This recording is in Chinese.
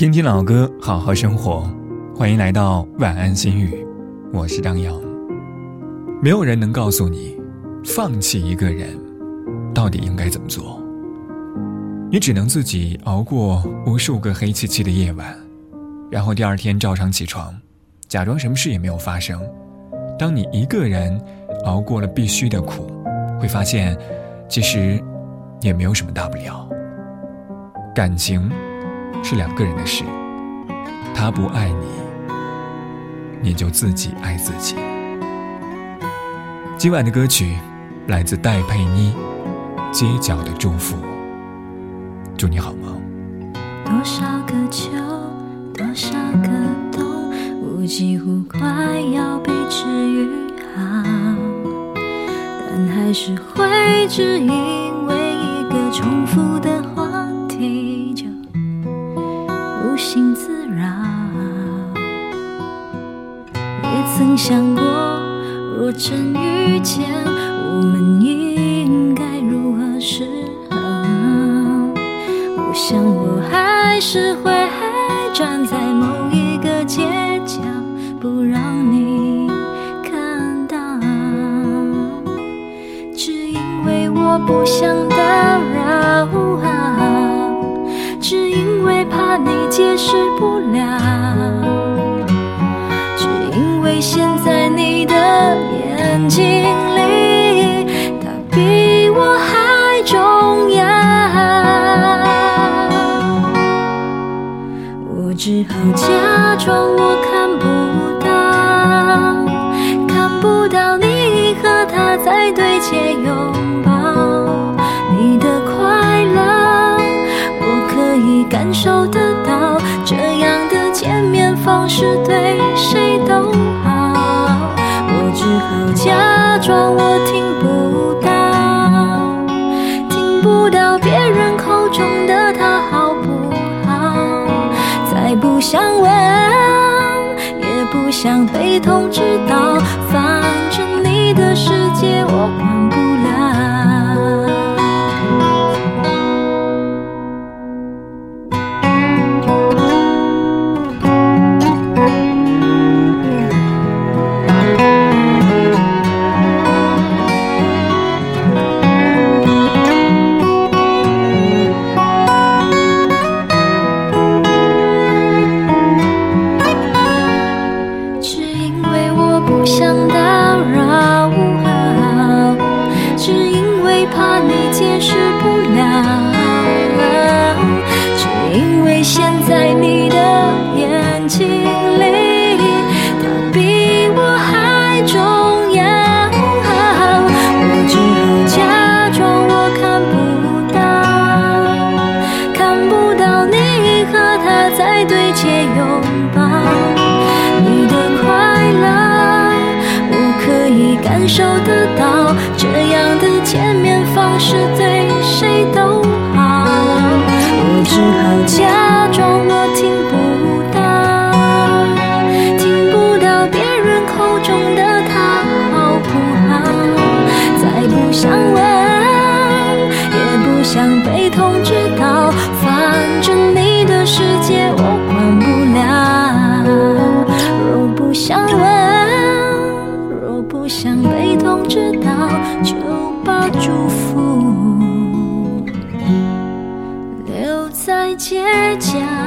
听听老歌，好好生活。欢迎来到晚安心语，我是张扬。没有人能告诉你，放弃一个人到底应该怎么做。你只能自己熬过无数个黑漆漆的夜晚，然后第二天照常起床，假装什么事也没有发生。当你一个人熬过了必须的苦，会发现，其实也没有什么大不了。感情。是两个人的事，他不爱你，你就自己爱自己。今晚的歌曲来自戴佩妮，《街角的祝福》，祝你好梦。多少个秋，多少个冬，我几乎快要被治愈好，但还是会只因为一个重复若真遇见，我们应该如何是好？我想我还是会站在某一个街角，不让你看到，只因为我不想打扰。只因为怕你解释不了，只好假装我看不到，看不到你和他在对街拥抱，你的快乐，我可以感受得到。这样的见面方式对谁都好，我只好假装我不想问，也不想被通知到，反正你的世界我管抱你的快乐，我可以感受得到。这样的见面方式对谁都好，我只好将。祝福留在街角。